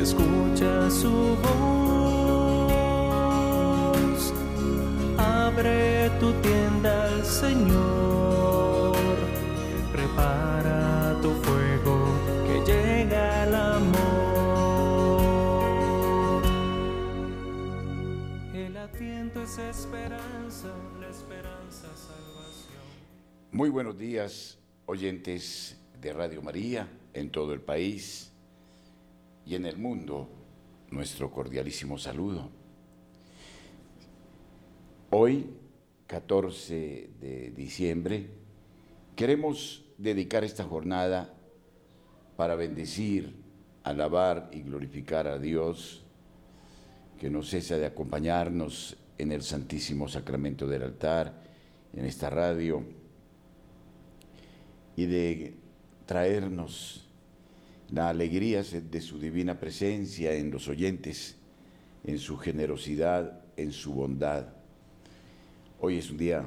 escucha su voz. Abre tu tienda al Señor, prepara tu fuego que llega el amor. El adviento es esperanza, la esperanza salvación. Muy buenos días, oyentes de Radio María en todo el país y en el mundo. Nuestro cordialísimo saludo. Hoy, 14 de diciembre, queremos dedicar esta jornada para bendecir, alabar y glorificar a Dios que no cesa de acompañarnos en el Santísimo Sacramento del altar, en esta radio, y de traernos la alegría de su divina presencia en los oyentes, en su generosidad, en su bondad. Hoy es un día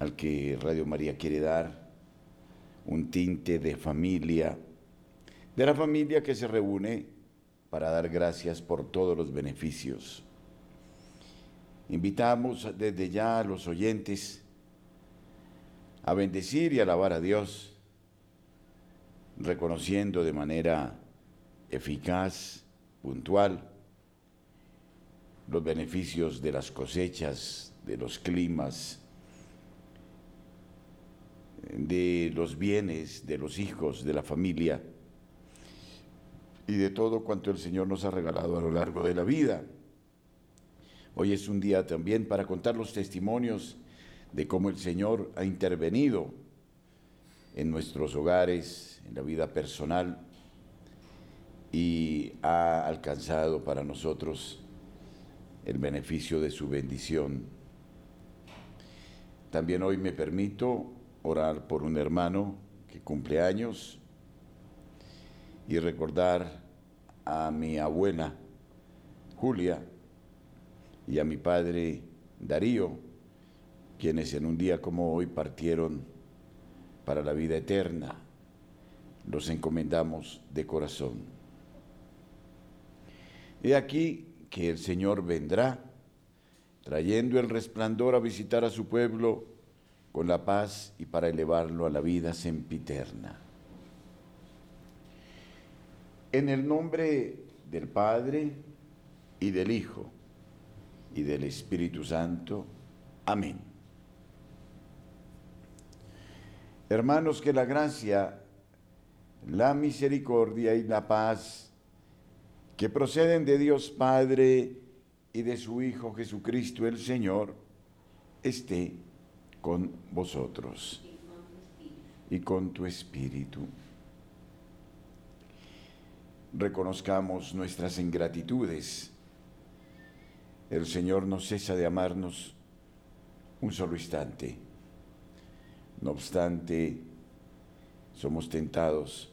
al que Radio María quiere dar un tinte de familia, de la familia que se reúne para dar gracias por todos los beneficios. Invitamos desde ya a los oyentes a bendecir y alabar a Dios, reconociendo de manera eficaz, puntual, los beneficios de las cosechas, de los climas, de los bienes, de los hijos, de la familia y de todo cuanto el Señor nos ha regalado a lo largo de la vida. Hoy es un día también para contar los testimonios de cómo el Señor ha intervenido en nuestros hogares, en la vida personal y ha alcanzado para nosotros el beneficio de su bendición. También hoy me permito orar por un hermano que cumple años y recordar a mi abuela Julia y a mi padre Darío, quienes en un día como hoy partieron para la vida eterna. Los encomendamos de corazón. He aquí que el Señor vendrá, trayendo el resplandor a visitar a su pueblo con la paz y para elevarlo a la vida sempiterna. En el nombre del Padre y del Hijo y del Espíritu Santo. Amén. Hermanos, que la gracia, la misericordia y la paz que proceden de Dios Padre y de su Hijo Jesucristo el Señor, esté con vosotros y con tu espíritu. Reconozcamos nuestras ingratitudes. El Señor no cesa de amarnos un solo instante. No obstante, somos tentados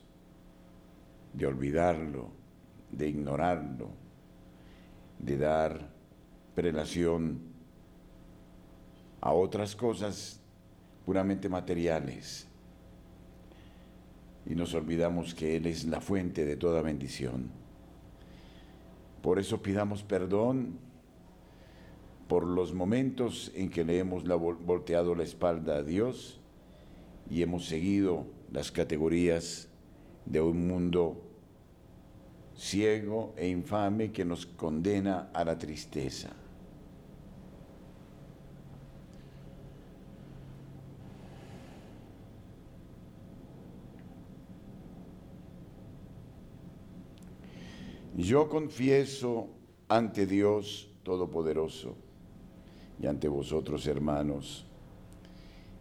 de olvidarlo, de ignorarlo, de dar prelación a otras cosas puramente materiales. Y nos olvidamos que Él es la fuente de toda bendición. Por eso pidamos perdón por los momentos en que le hemos volteado la espalda a Dios y hemos seguido las categorías de un mundo ciego e infame que nos condena a la tristeza. Yo confieso ante Dios Todopoderoso y ante vosotros, hermanos,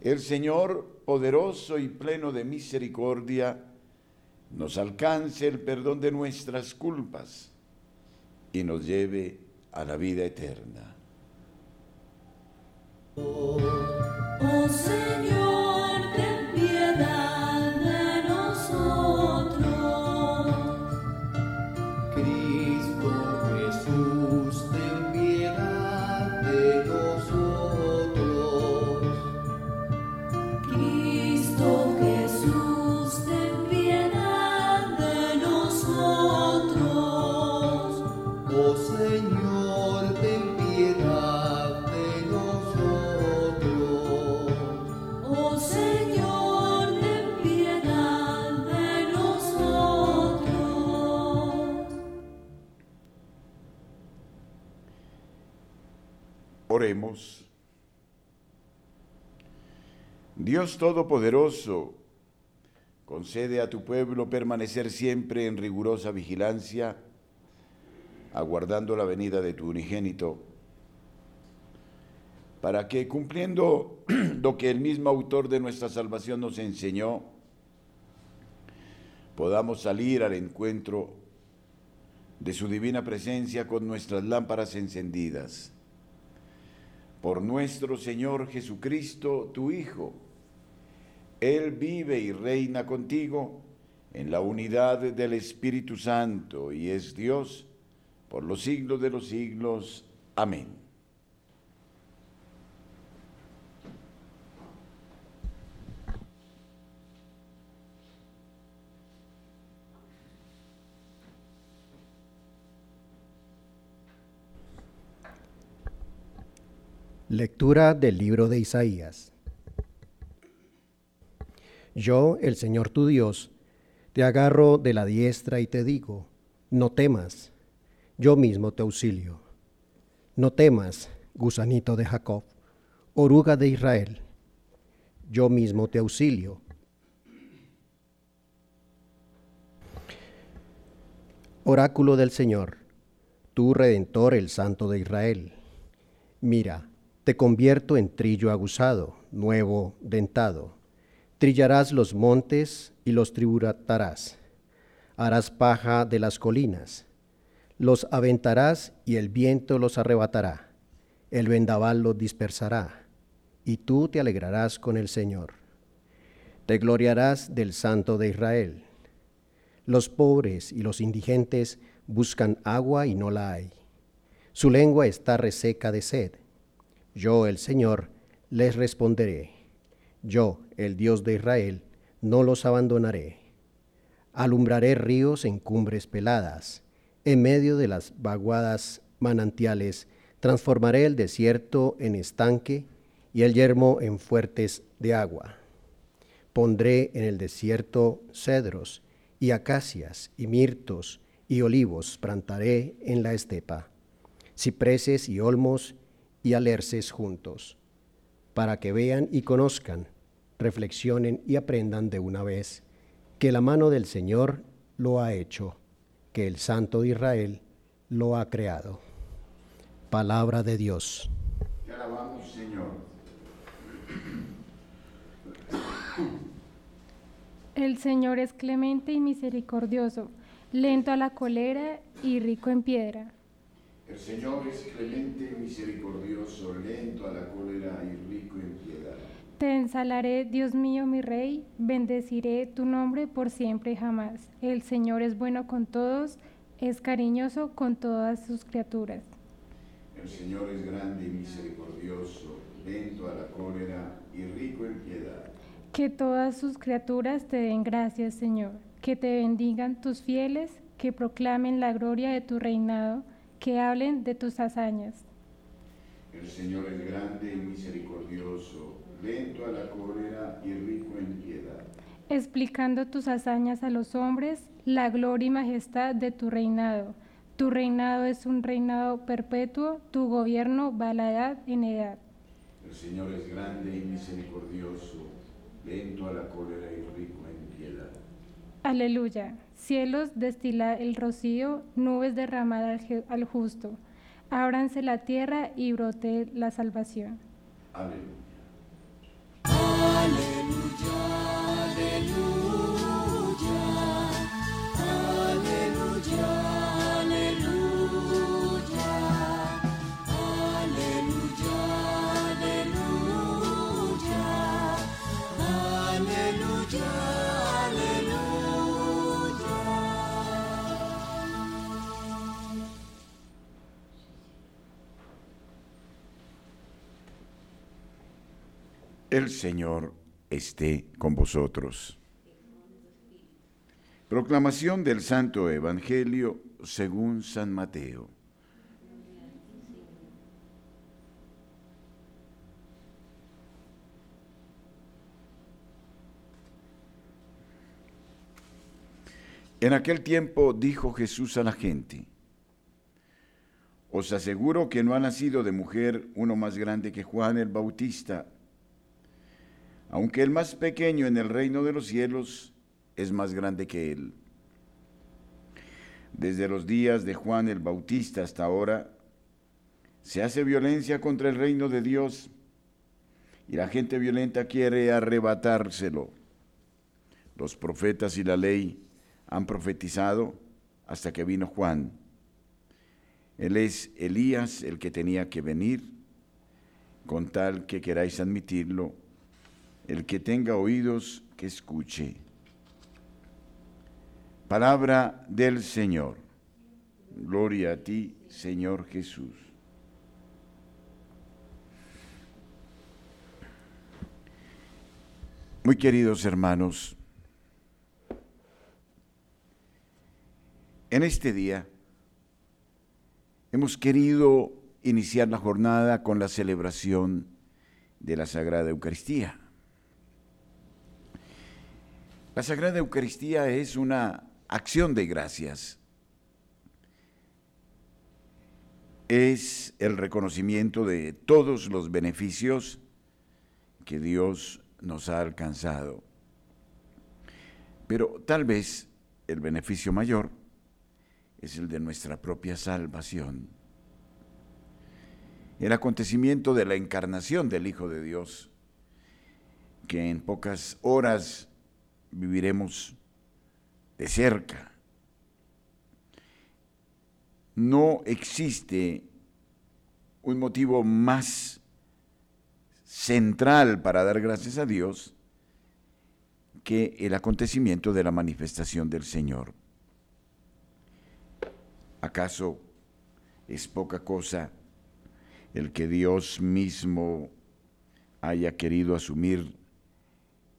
El Señor, poderoso y pleno de misericordia, nos alcance el perdón de nuestras culpas y nos lleve a la vida eterna. Oh Señor, Dios Todopoderoso, concede a tu pueblo permanecer siempre en rigurosa vigilancia, aguardando la venida de tu unigénito, para que cumpliendo lo que el mismo autor de nuestra salvación nos enseñó, podamos salir al encuentro de su divina presencia con nuestras lámparas encendidas por nuestro Señor Jesucristo, tu Hijo. Él vive y reina contigo en la unidad del Espíritu Santo y es Dios por los siglos de los siglos. Amén. Lectura del libro de Isaías. Yo, el Señor tu Dios, te agarro de la diestra y te digo, no temas, yo mismo te auxilio. No temas, gusanito de Jacob, oruga de Israel, yo mismo te auxilio. Oráculo del Señor, tú Redentor, el Santo de Israel. Mira, te convierto en trillo aguzado, nuevo, dentado. Trillarás los montes y los tributatarás. Harás paja de las colinas. Los aventarás y el viento los arrebatará. El vendaval los dispersará. Y tú te alegrarás con el Señor. Te gloriarás del Santo de Israel. Los pobres y los indigentes buscan agua y no la hay. Su lengua está reseca de sed. Yo, el Señor, les responderé. Yo, el Dios de Israel, no los abandonaré. Alumbraré ríos en cumbres peladas. En medio de las vaguadas manantiales, transformaré el desierto en estanque y el yermo en fuertes de agua. Pondré en el desierto cedros y acacias y mirtos y olivos plantaré en la estepa, cipreses y olmos y alerces juntos, para que vean y conozcan, reflexionen y aprendan de una vez que la mano del Señor lo ha hecho, que el Santo de Israel lo ha creado. Palabra de Dios. Te alabamos, Señor. El Señor es clemente y misericordioso, lento a la cólera y rico en piedra. El Señor es clemente misericordioso, lento a la cólera y rico en piedad. Te ensalaré, Dios mío, mi Rey, bendeciré tu nombre por siempre y jamás. El Señor es bueno con todos, es cariñoso con todas sus criaturas. El Señor es grande y misericordioso, lento a la cólera y rico en piedad. Que todas sus criaturas te den gracias, Señor. Que te bendigan tus fieles, que proclamen la gloria de tu reinado, que hablen de tus hazañas. El Señor es grande y misericordioso, lento a la cólera y rico en piedad. explicando tus hazañas a los hombres, la gloria y majestad de tu reinado. Tu reinado es un reinado perpetuo, tu gobierno va la edad en edad. El Señor es grande y misericordioso, lento a la cólera y rico en piedad. Aleluya. Cielos destila el rocío, nubes derramada al, justo. Ábranse la tierra y brote la salvación. Aleluya. El Señor esté con vosotros. Proclamación del Santo Evangelio según San Mateo. En aquel tiempo dijo Jesús a la gente, os aseguro que no ha nacido de mujer uno más grande que Juan el Bautista, aunque el más pequeño en el reino de los cielos es más grande que él. Desde los días de Juan el Bautista hasta ahora, se hace violencia contra el reino de Dios y la gente violenta quiere arrebatárselo. Los profetas y la ley han profetizado hasta que vino Juan. Él es Elías el que tenía que venir, con tal que queráis admitirlo, el que tenga oídos, que escuche. Palabra del Señor. Gloria a ti, Señor Jesús. Muy queridos hermanos, en este día hemos querido iniciar la jornada con la celebración de la Sagrada Eucaristía. La Sagrada Eucaristía es una acción de gracias. Es el reconocimiento de todos los beneficios que Dios nos ha alcanzado. Pero tal vez el beneficio mayor es el de nuestra propia salvación. El acontecimiento de la encarnación del Hijo de Dios, que en pocas horas viviremos de cerca. No existe un motivo más central para dar gracias a Dios que el acontecimiento de la manifestación del Señor. ¿Acaso es poca cosa el que Dios mismo haya querido asumir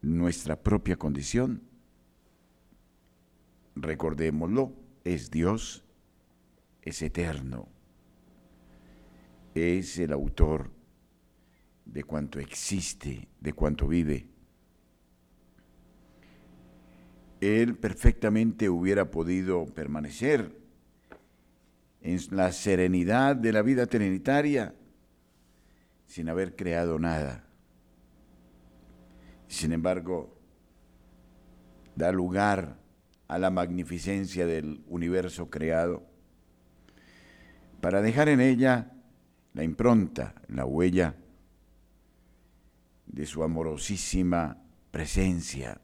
nuestra propia condición? Recordémoslo, es Dios, es eterno, es el autor de cuanto existe, de cuanto vive. Él perfectamente hubiera podido permanecer en la serenidad de la vida trinitaria sin haber creado nada. Sin embargo, da lugar a la magnificencia del universo creado para dejar en ella la impronta, la huella de su amorosísima presencia.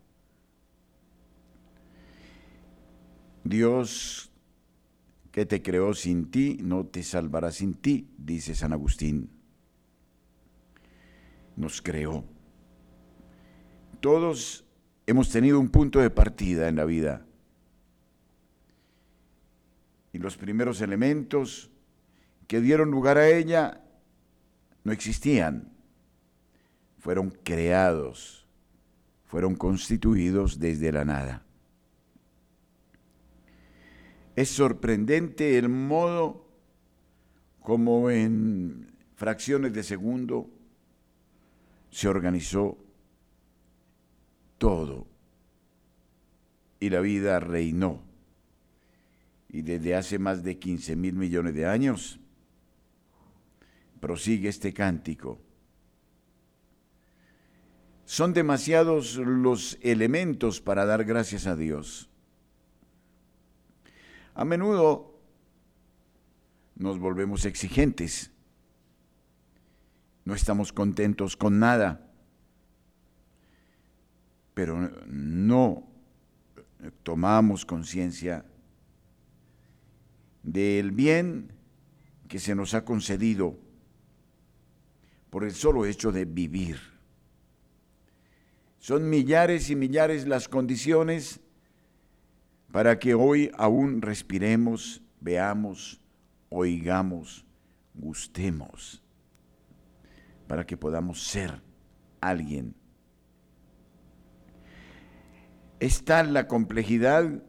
Dios que te creó sin ti, no te salvará sin ti, dice San Agustín. Nos creó. Todos hemos tenido un punto de partida en la vida. Y los primeros elementos que dieron lugar a ella no existían. Fueron creados, fueron constituidos desde la nada. Es sorprendente el modo como en fracciones de segundo se organizó todo y la vida reinó y desde hace más de 15 mil millones de años prosigue este cántico. Son demasiados los elementos para dar gracias a Dios. A menudo nos volvemos exigentes. No estamos contentos con nada. Pero no tomamos conciencia del bien que se nos ha concedido por el solo hecho de vivir. Son millares y millares las condiciones para que hoy aún respiremos, veamos, oigamos, gustemos, para que podamos ser alguien. Es tal la complejidad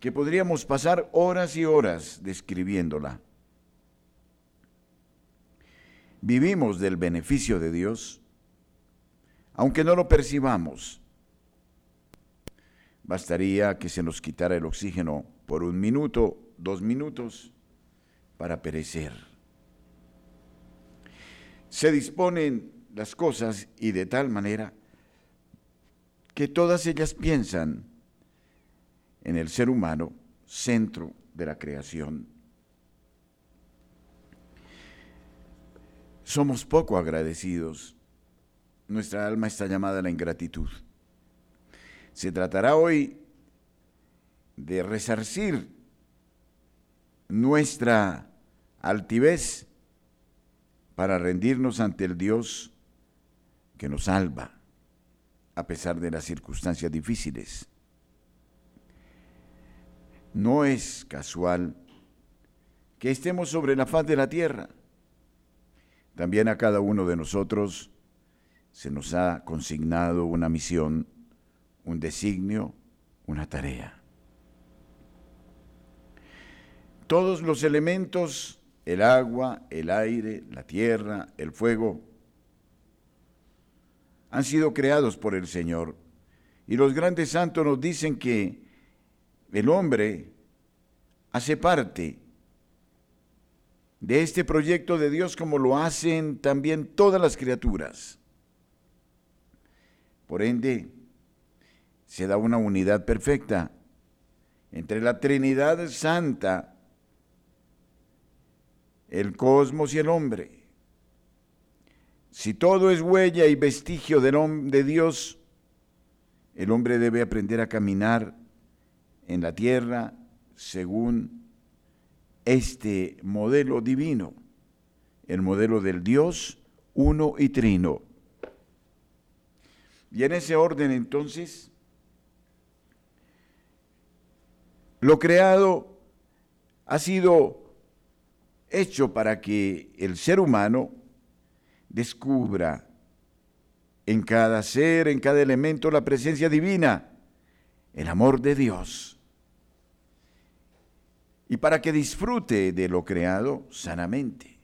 que podríamos pasar horas y horas describiéndola. Vivimos del beneficio de Dios, aunque no lo percibamos. Bastaría que se nos quitara el oxígeno por un minuto, dos minutos, para perecer. Se disponen las cosas y de tal manera que todas ellas piensan en el ser humano, centro de la creación. Somos poco agradecidos. Nuestra alma está llamada a la ingratitud. Se tratará hoy de resarcir nuestra altivez para rendirnos ante el Dios que nos salva a pesar de las circunstancias difíciles. No es casual que estemos sobre la faz de la tierra. También a cada uno de nosotros se nos ha consignado una misión, un designio, una tarea. Todos los elementos, el agua, el aire, la tierra, el fuego, han sido creados por el Señor. Y los grandes santos nos dicen que el hombre hace parte de este proyecto de Dios como lo hacen también todas las criaturas. Por ende, se da una unidad perfecta entre la Trinidad Santa, el cosmos y el hombre. Si todo es huella y vestigio de Dios, el hombre debe aprender a caminar en la tierra según este modelo divino, el modelo del Dios uno y trino. Y en ese orden entonces, lo creado ha sido hecho para que el ser humano descubra en cada ser, en cada elemento, la presencia divina, el amor de Dios y para que disfrute de lo creado sanamente,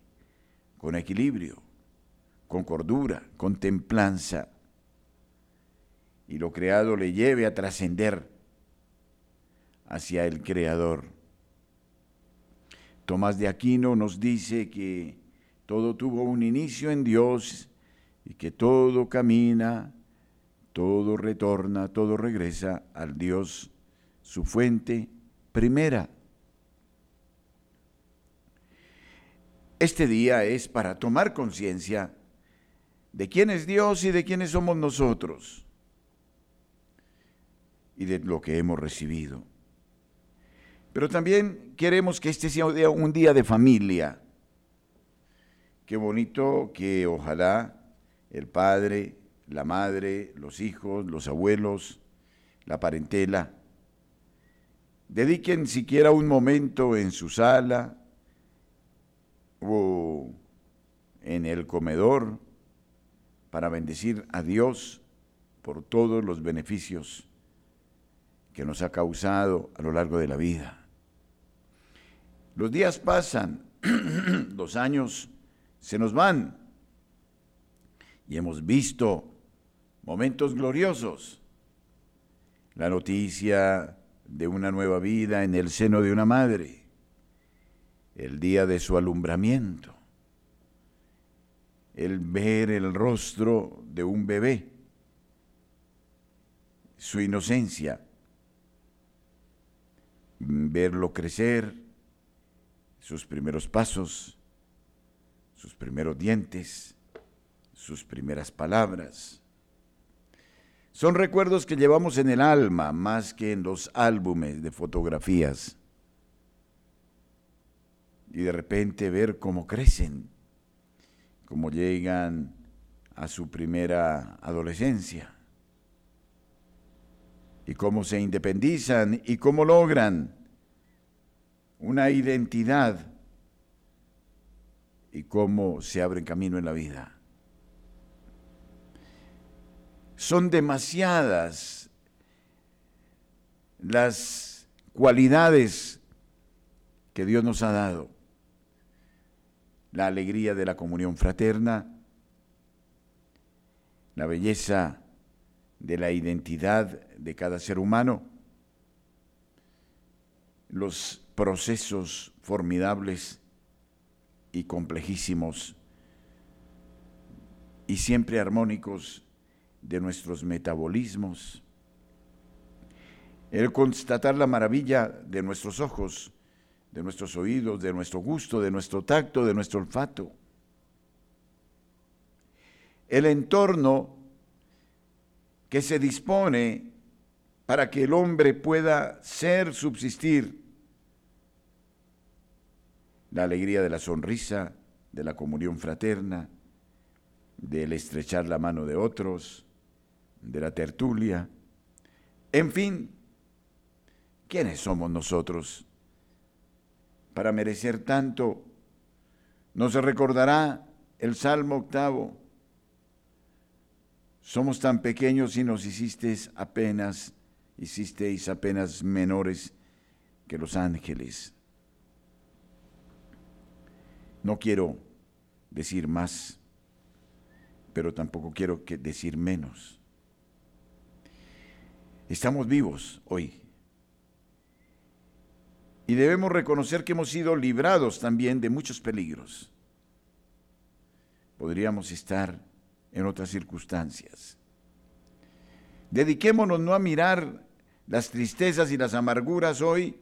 con equilibrio, con cordura, con templanza, y lo creado le lleve a trascender hacia el Creador. Tomás de Aquino nos dice que todo tuvo un inicio en Dios y que todo camina, todo retorna, todo regresa al Dios, su fuente primera. Este día es para tomar conciencia de quién es Dios y de quiénes somos nosotros y de lo que hemos recibido. Pero también queremos que este sea un día de familia. Qué bonito que ojalá el padre, la madre, los hijos, los abuelos, la parentela, dediquen siquiera un momento en su sala, o en el comedor para bendecir a Dios por todos los beneficios que nos ha causado a lo largo de la vida. Los días pasan, los años se nos van. Y hemos visto momentos gloriosos. La noticia de una nueva vida en el seno de una madre, el día de su alumbramiento, el ver el rostro de un bebé, su inocencia, verlo crecer, sus primeros pasos, sus primeros dientes, sus primeras palabras. Son recuerdos que llevamos en el alma más que en los álbumes de fotografías. Y de repente ver cómo crecen, cómo llegan a su primera adolescencia y cómo se independizan y cómo logran una identidad y cómo se abren camino en la vida. Son demasiadas las cualidades que Dios nos ha dado. La alegría de la comunión fraterna, la belleza de la identidad de cada ser humano, los procesos formidables y complejísimos y siempre armónicos de nuestros metabolismos, el constatar la maravilla de nuestros ojos, de nuestros oídos, de nuestro gusto, de nuestro tacto, de nuestro olfato, el entorno que se dispone para que el hombre pueda ser, subsistir, la alegría de la sonrisa, de la comunión fraterna, del estrechar la mano de otros, de la tertulia. En fin, ¿quiénes somos nosotros para merecer tanto? Nos recordará el Salmo octavo. Somos tan pequeños y nos hicisteis apenas, hicisteis apenas menores que los ángeles. No quiero decir más, pero tampoco quiero que decir menos. Estamos vivos hoy. Y debemos reconocer que hemos sido librados también de muchos peligros. Podríamos estar en otras circunstancias. Dediquémonos no a mirar las tristezas y las amarguras hoy,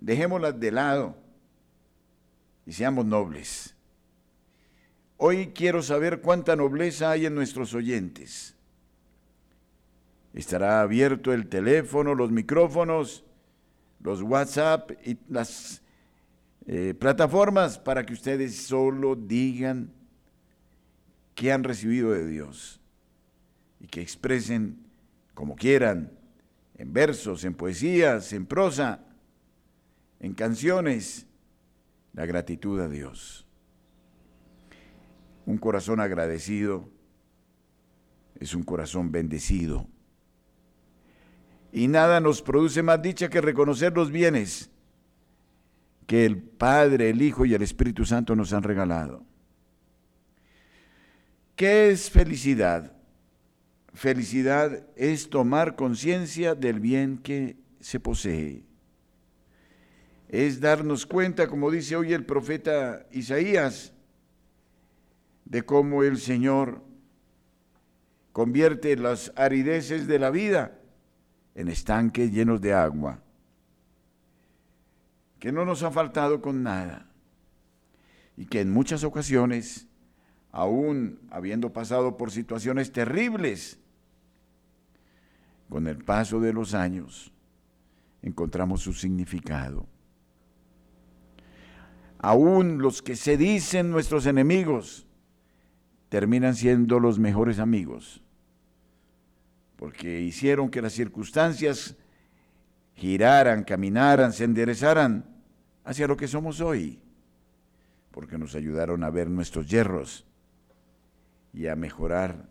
dejémoslas de lado y seamos nobles. Hoy quiero saber cuánta nobleza hay en nuestros oyentes. Estará abierto el teléfono, los micrófonos, los WhatsApp y las eh, plataformas para que ustedes solo digan que han recibido de Dios y que expresen como quieran, en versos, en poesías, en prosa, en canciones, la gratitud a Dios. Un corazón agradecido es un corazón bendecido. Y nada nos produce más dicha que reconocer los bienes que el Padre, el Hijo y el Espíritu Santo nos han regalado. ¿Qué es felicidad? Felicidad es tomar conciencia del bien que se posee. Es darnos cuenta, como dice hoy el profeta Isaías, de cómo el Señor convierte las arideces de la vida en estanques llenos de agua, que no nos ha faltado con nada y que en muchas ocasiones, aún habiendo pasado por situaciones terribles, con el paso de los años encontramos su significado. Aún los que se dicen nuestros enemigos terminan siendo los mejores amigos porque hicieron que las circunstancias giraran, caminaran, se enderezaran hacia lo que somos hoy, porque nos ayudaron a ver nuestros yerros y a mejorar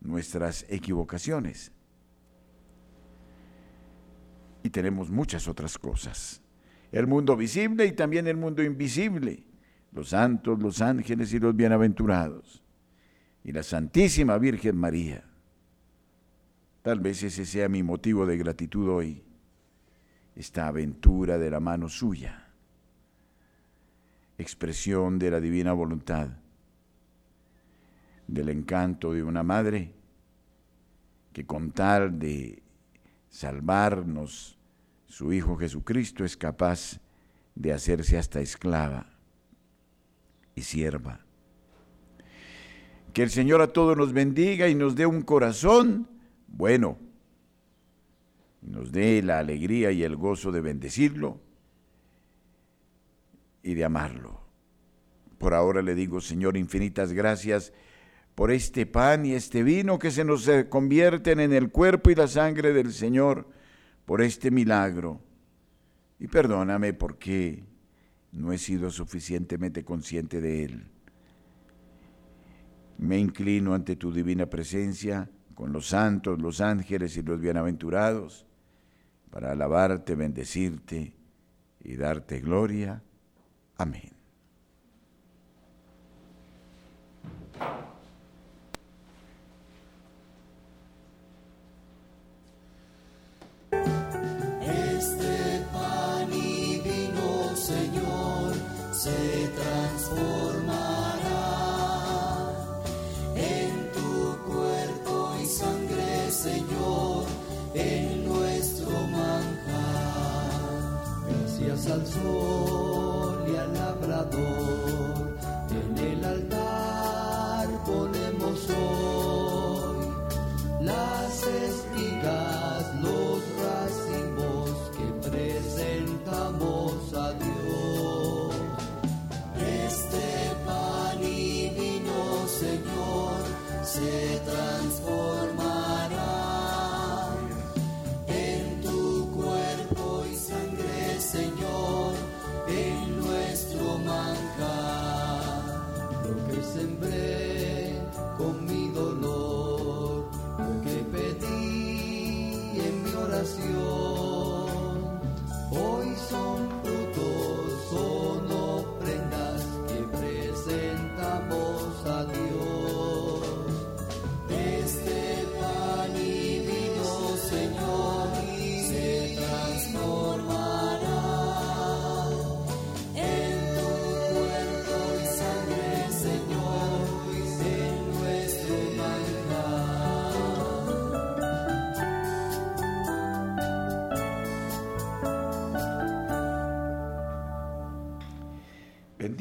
nuestras equivocaciones. Y tenemos muchas otras cosas. El mundo visible y también el mundo invisible, los santos, los ángeles y los bienaventurados, y la Santísima Virgen María Tal vez ese sea mi motivo de gratitud hoy. esta aventura de la mano suya, expresión de la divina voluntad, del encanto de una madre que con tal de salvarnos, su Hijo Jesucristo es capaz de hacerse hasta esclava y sierva. Que el Señor a todos nos bendiga y nos dé un corazón bueno, nos dé la alegría y el gozo de bendecirlo y de amarlo. Por ahora le digo, Señor, infinitas gracias por este pan y este vino que se nos convierten en el cuerpo y la sangre del Señor, por este milagro. Y perdóname porque no he sido suficientemente consciente de él. Me inclino ante tu divina presencia con los santos, los ángeles y los bienaventurados para alabarte, bendecirte y darte gloria. Amén.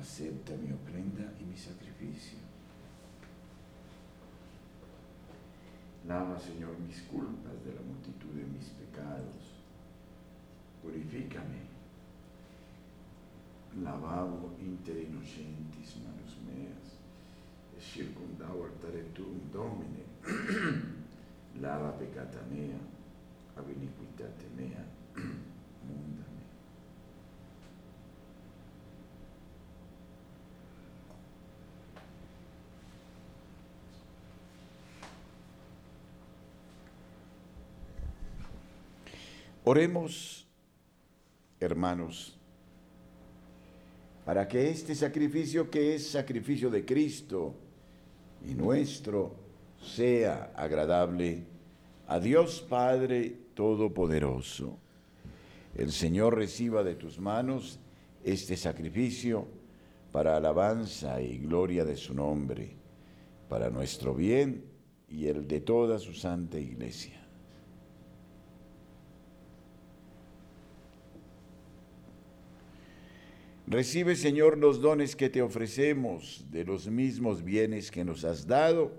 Acepta mi ofrenda y mi sacrificio. Lava, Señor, mis culpas de la multitud de mis pecados. Purifícame. Lavabo inter innocentis manus meas, et circundao altare tuum Domine. Lava peccata mea, ab iniquitate mea, mundame. Oremos, hermanos, para que este sacrificio que es sacrificio de Cristo y nuestro sea agradable a Dios Padre Todopoderoso. El Señor reciba de tus manos este sacrificio para alabanza y gloria de su nombre, para nuestro bien y el de toda su santa iglesia. Recibe, Señor, los dones que te ofrecemos de los mismos bienes que nos has dado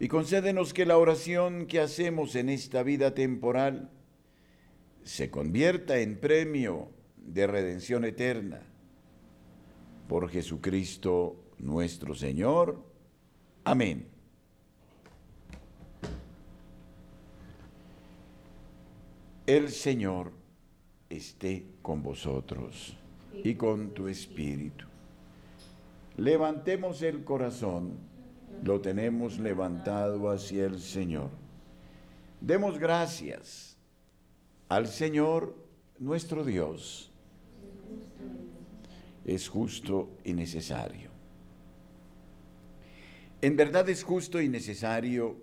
y concédenos que la oración que hacemos en esta vida temporal se convierta en premio de redención eterna. Por Jesucristo nuestro Señor. Amén. El Señor esté con vosotros y con tu espíritu. Levantemos el corazón, lo tenemos levantado hacia el Señor. Demos gracias al Señor nuestro Dios. Es justo y necesario. En verdad es justo y necesario,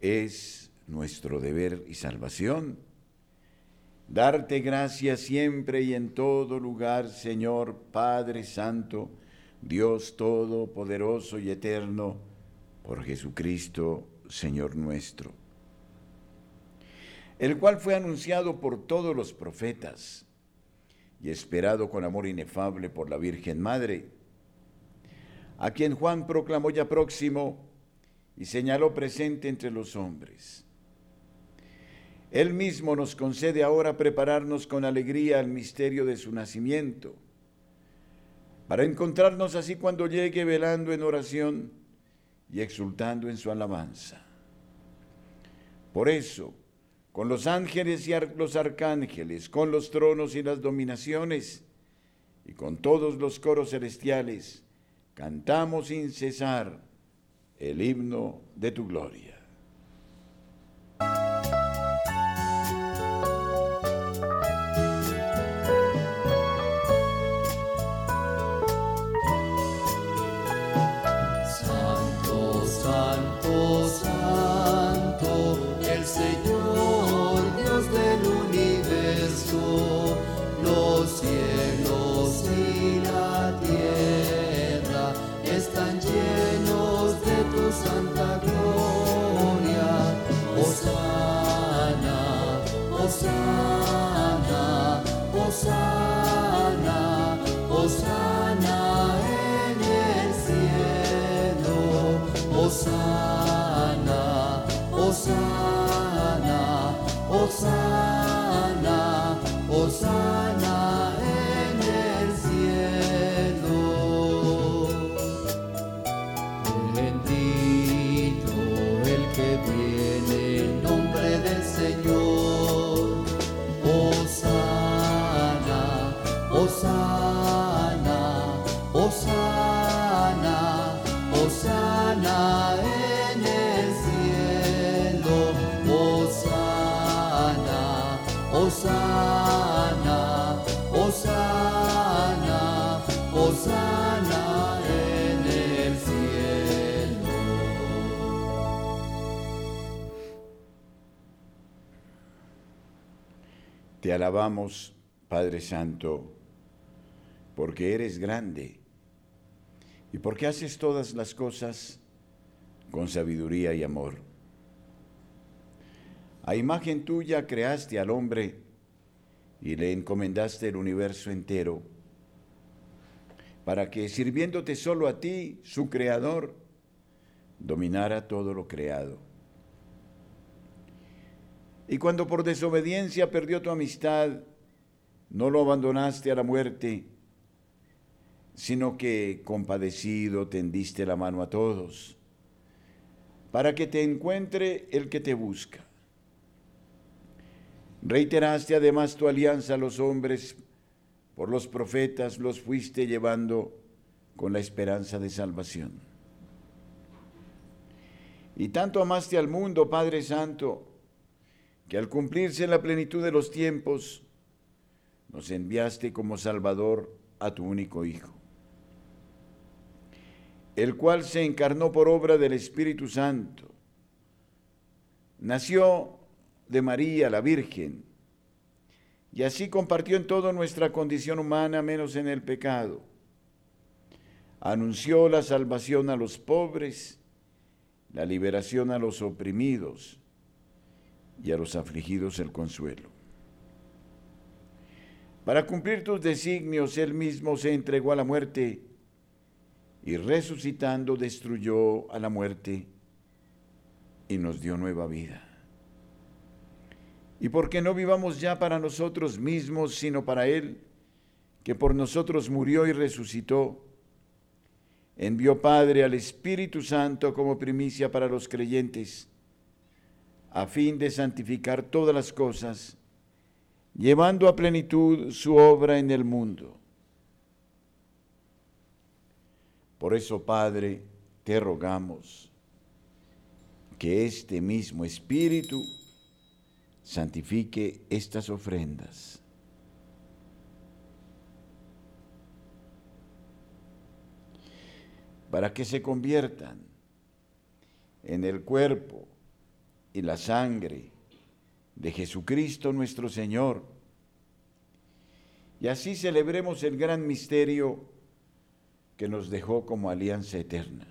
es nuestro deber y salvación. Darte gracias siempre y en todo lugar, Señor Padre Santo, Dios Todopoderoso y Eterno, por Jesucristo, Señor nuestro, el cual fue anunciado por todos los profetas y esperado con amor inefable por la Virgen Madre, a quien Juan proclamó ya próximo y señaló presente entre los hombres. Él mismo nos concede ahora prepararnos con alegría al misterio de su nacimiento, para encontrarnos así cuando llegue velando en oración y exultando en su alabanza. Por eso, con los ángeles y los arcángeles, con los tronos y las dominaciones, y con todos los coros celestiales, cantamos sin cesar el himno de tu gloria. Te alabamos, Padre Santo, porque eres grande y porque haces todas las cosas con sabiduría y amor. A imagen tuya creaste al hombre y le encomendaste el universo entero, para que, sirviéndote solo a ti, su creador, dominara todo lo creado. Y cuando por desobediencia perdió tu amistad, no lo abandonaste a la muerte, sino que compadecido tendiste la mano a todos, para que te encuentre el que te busca. Reiteraste además tu alianza a los hombres, por los profetas los fuiste llevando con la esperanza de salvación. Y tanto amaste al mundo, Padre Santo, que al cumplirse la plenitud de los tiempos, nos enviaste como Salvador a tu único Hijo, el cual se encarnó por obra del Espíritu Santo. Nació de María, la Virgen, y así compartió en toda nuestra condición humana, menos en el pecado. Anunció la salvación a los pobres, la liberación a los oprimidos y a los afligidos el consuelo. Para cumplir tus designios, Él mismo se entregó a la muerte y resucitando destruyó a la muerte y nos dio nueva vida. Y porque no vivamos ya para nosotros mismos, sino para Él, que por nosotros murió y resucitó, envió Padre al Espíritu Santo como primicia para los creyentes, a fin de santificar todas las cosas llevando a plenitud su obra en el mundo. Por eso, Padre, te rogamos que este mismo Espíritu santifique estas ofrendas. Para que se conviertan en el cuerpo y la sangre de Jesucristo nuestro Señor. Y así celebremos el gran misterio que nos dejó como alianza eterna.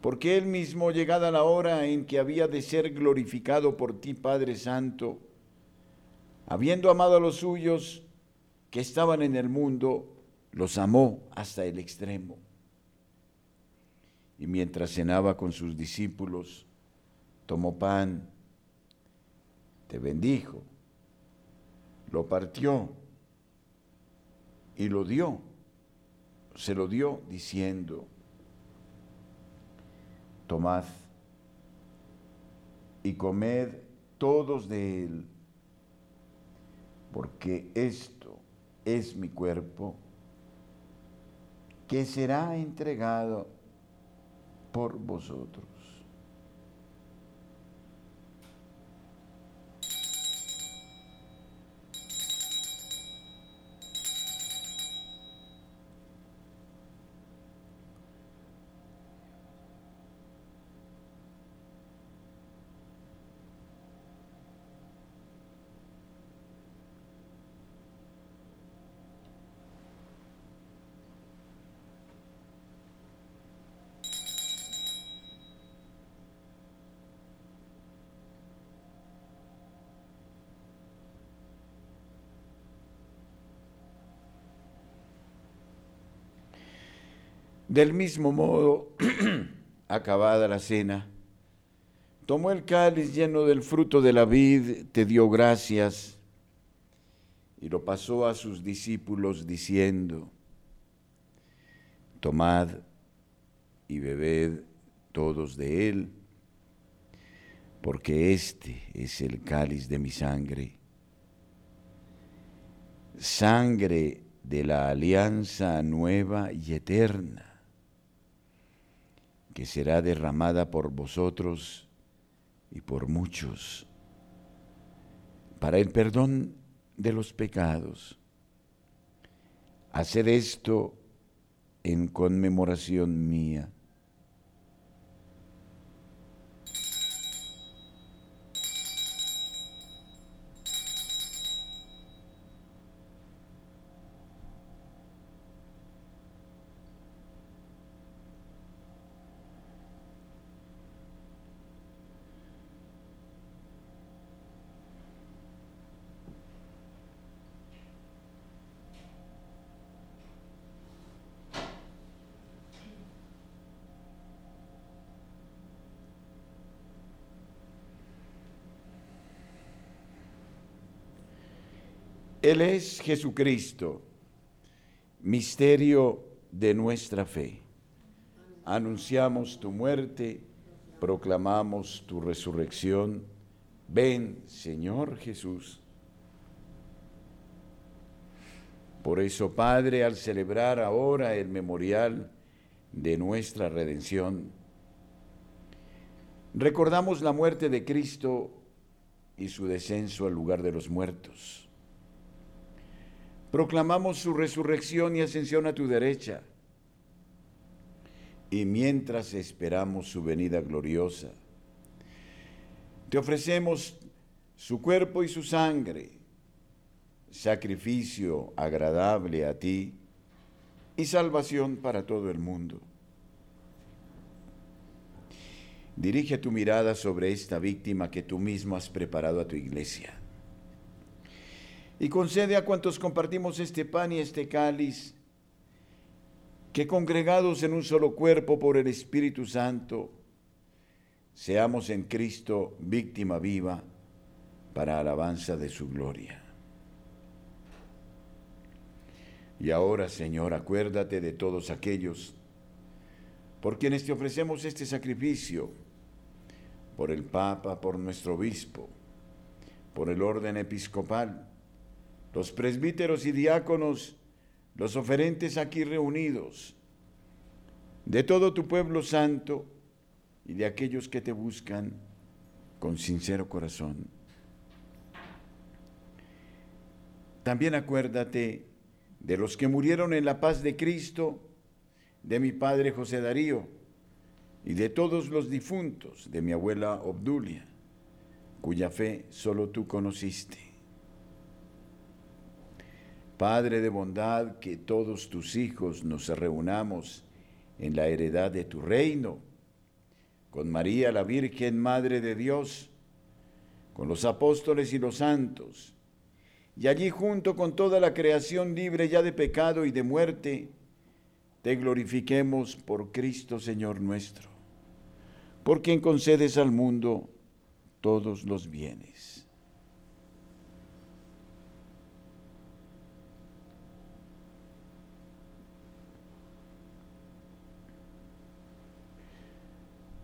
Porque Él mismo, llegada la hora en que había de ser glorificado por ti, Padre Santo, habiendo amado a los suyos que estaban en el mundo, los amó hasta el extremo. Y mientras cenaba con sus discípulos, tomó pan, te bendijo, lo partió y lo dio. Se lo dio diciendo, tomad y comed todos de él, porque esto es mi cuerpo que será entregado por vosotros. Del mismo modo, acabada la cena, tomó el cáliz lleno del fruto de la vid, te dio gracias y lo pasó a sus discípulos diciendo, tomad y bebed todos de él, porque este es el cáliz de mi sangre, sangre de la alianza nueva y eterna que será derramada por vosotros y por muchos para el perdón de los pecados. Hacer esto en conmemoración mía. Él es Jesucristo, misterio de nuestra fe. Anunciamos tu muerte, proclamamos tu resurrección. Ven, Señor Jesús. Por eso, Padre, al celebrar ahora el memorial de nuestra redención, recordamos la muerte de Cristo y su descenso al lugar de los muertos Proclamamos su resurrección y ascensión a tu derecha. Y mientras esperamos su venida gloriosa, te ofrecemos su cuerpo y su sangre, sacrificio agradable a ti y salvación para todo el mundo. Dirige tu mirada sobre esta víctima que tú mismo has preparado a tu iglesia y concede a cuantos compartimos este pan y este cáliz, que congregados en un solo cuerpo por el Espíritu Santo, seamos en Cristo víctima viva para alabanza de su gloria. Y ahora, Señor, acuérdate de todos aquellos por quienes te ofrecemos este sacrificio, por el Papa, por nuestro obispo, por el orden episcopal, los presbíteros y diáconos, los oferentes aquí reunidos, de todo tu pueblo santo y de aquellos que te buscan con sincero corazón. También acuérdate de los que murieron en la paz de Cristo, de mi padre José Darío y de todos los difuntos de mi abuela Obdulia, cuya fe solo tú conociste. Padre de bondad, que todos tus hijos nos reunamos en la heredad de tu reino, con María la Virgen, Madre de Dios, con los apóstoles y los santos, y allí junto con toda la creación libre ya de pecado y de muerte, te glorifiquemos por Cristo Señor nuestro, por quien concedes al mundo todos los bienes.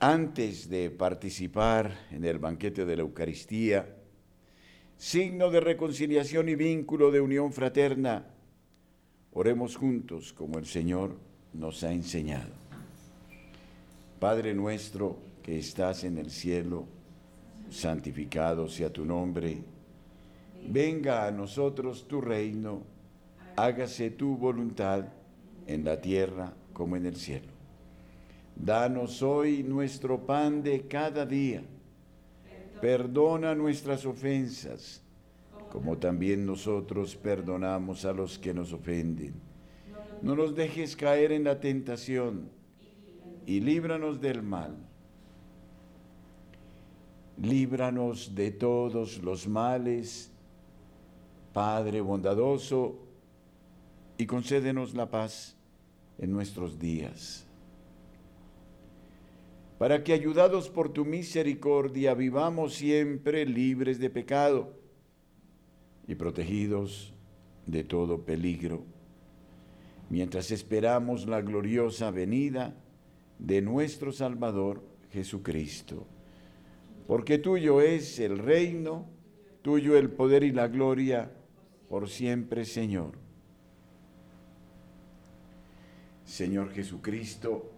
Antes de participar en el banquete de la Eucaristía, signo de reconciliación y vínculo de unión fraterna, oremos juntos como el Señor nos ha enseñado. Padre nuestro que estás en el cielo, santificado sea tu nombre, venga a nosotros tu reino, hágase tu voluntad en la tierra como en el cielo. Danos hoy nuestro pan de cada día. Perdona nuestras ofensas, como también nosotros perdonamos a los que nos ofenden. No nos dejes caer en la tentación y líbranos del mal. Líbranos de todos los males, Padre bondadoso, y concédenos la paz en nuestros días para que ayudados por tu misericordia vivamos siempre libres de pecado y protegidos de todo peligro, mientras esperamos la gloriosa venida de nuestro Salvador Jesucristo. Porque tuyo es el reino, tuyo el poder y la gloria por siempre, Señor. Señor Jesucristo,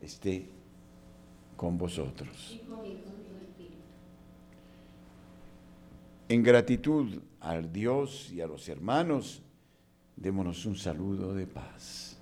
esté con vosotros. En gratitud al Dios y a los hermanos, démonos un saludo de paz.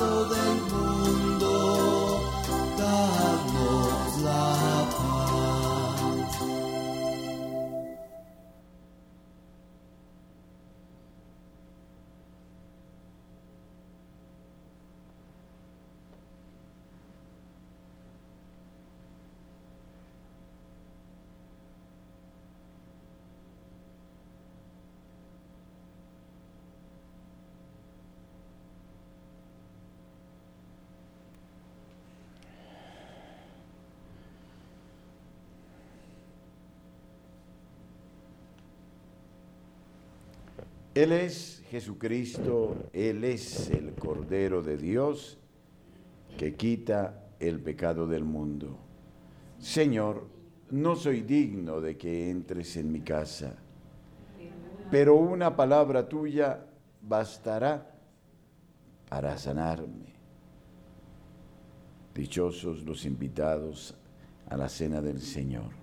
Pecado del Él es Jesucristo, Él es el Cordero de Dios que quita el pecado del mundo. Señor, no soy digno de que entres en mi casa, pero una palabra tuya bastará para sanarme. Dichosos los invitados a la cena del Señor.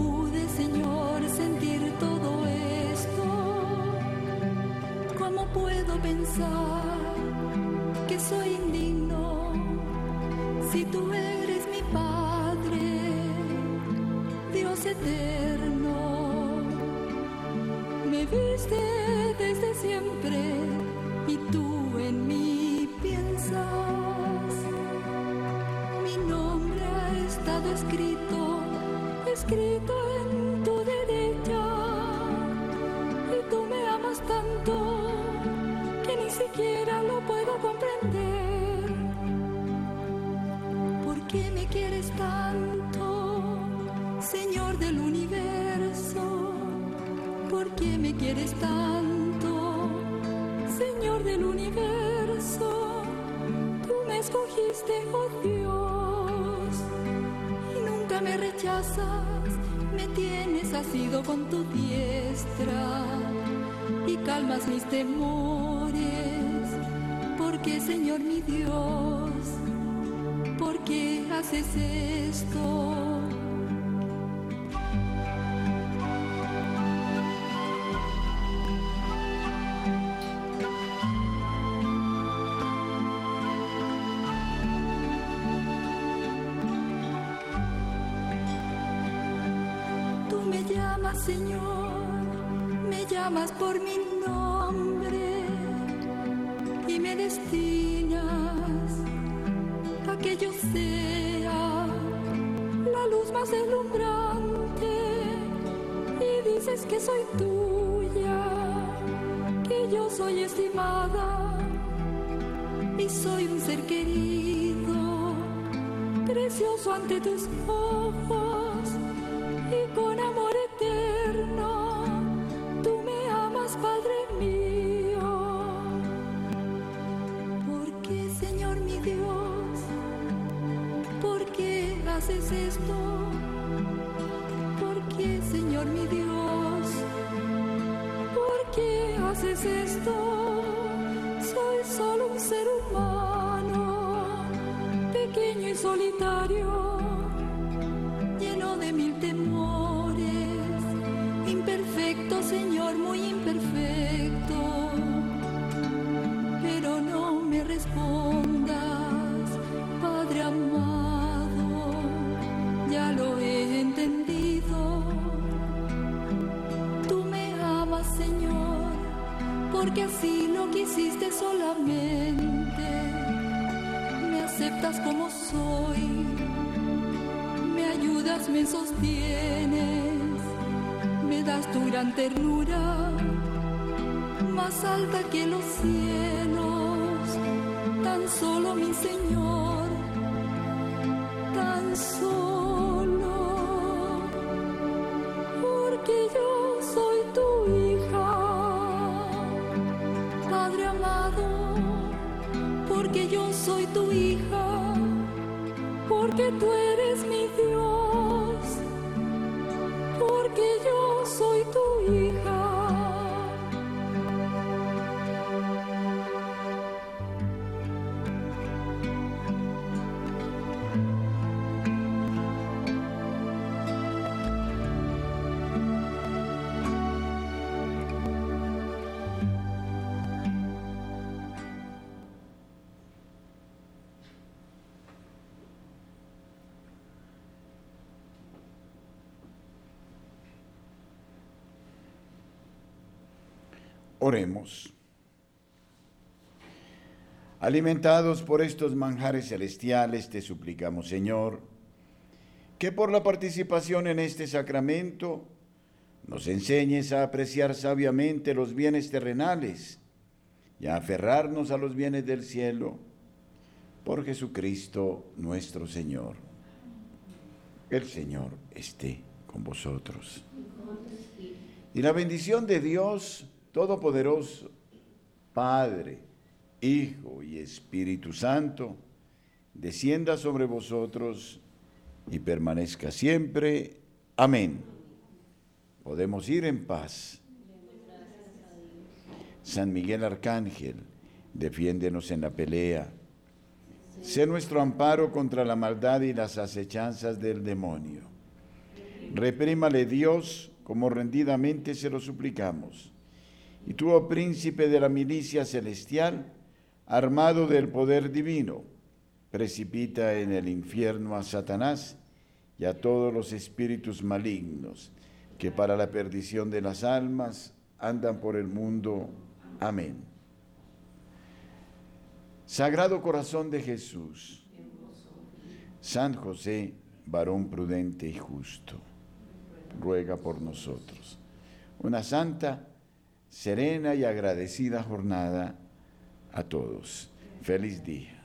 Pude, Señor, sentir todo esto? ¿Cómo puedo pensar que soy indigno si tú eres mi Padre, Dios eterno? Me viste desde siempre y tú en mí piensas. Mi nombre ha estado escrito, escrito en tu derecha. Y tú me amas tanto que ni siquiera lo puedo comprender. ¿Por qué me quieres tanto, Señor del universo? ¿Por qué me quieres tanto, Señor del universo? Tú me escogiste, oh Dios, y nunca me rechazas, asido con tu diestra y calmas mis temores. Porque, Señor mi Dios, ¿por qué haces esto? Señor, me llamas por mi nombre y me destinas a que yo sea la luz más deslumbrante. Y dices que soy tuya, que yo soy estimada y soy un ser querido, precioso ante tus ojos haces esto? ¿Por qué, Señor mi Dios? ¿Por qué haces esto? Soy solo un ser humano, pequeño y solitario lleno de mil temores, imperfecto, Señor, muy imperfecto. Pero no me respondas, aceptas como soy, me ayudas, me sostienes, me das tu gran ternura, más alta que los cielos, tan solo mi Señor, Oremos. Alimentados por estos manjares celestiales, te suplicamos, Señor, que por la participación en este sacramento nos enseñes a apreciar sabiamente los bienes terrenales y a aferrarnos a los bienes del cielo por Jesucristo nuestro Señor. El Señor esté con vosotros. Y la bendición de Dios Todopoderoso, Padre, Hijo y Espíritu Santo, descienda sobre vosotros y permanezca siempre. Amén. Podemos ir en paz. San Miguel Arcángel, defiéndenos en la pelea. Sé nuestro amparo contra la maldad y las acechanzas del demonio. Reprímale Dios como rendidamente se lo suplicamos. Y tú, príncipe de la milicia celestial, armado del poder divino, precipita en el infierno a Satanás y a todos los espíritus malignos que para la perdición de las almas andan por el mundo. Amén. Sagrado Corazón de Jesús, San José, varón prudente y justo, ruega por nosotros. Una santa, serena y agradecida jornada a todos. Feliz día.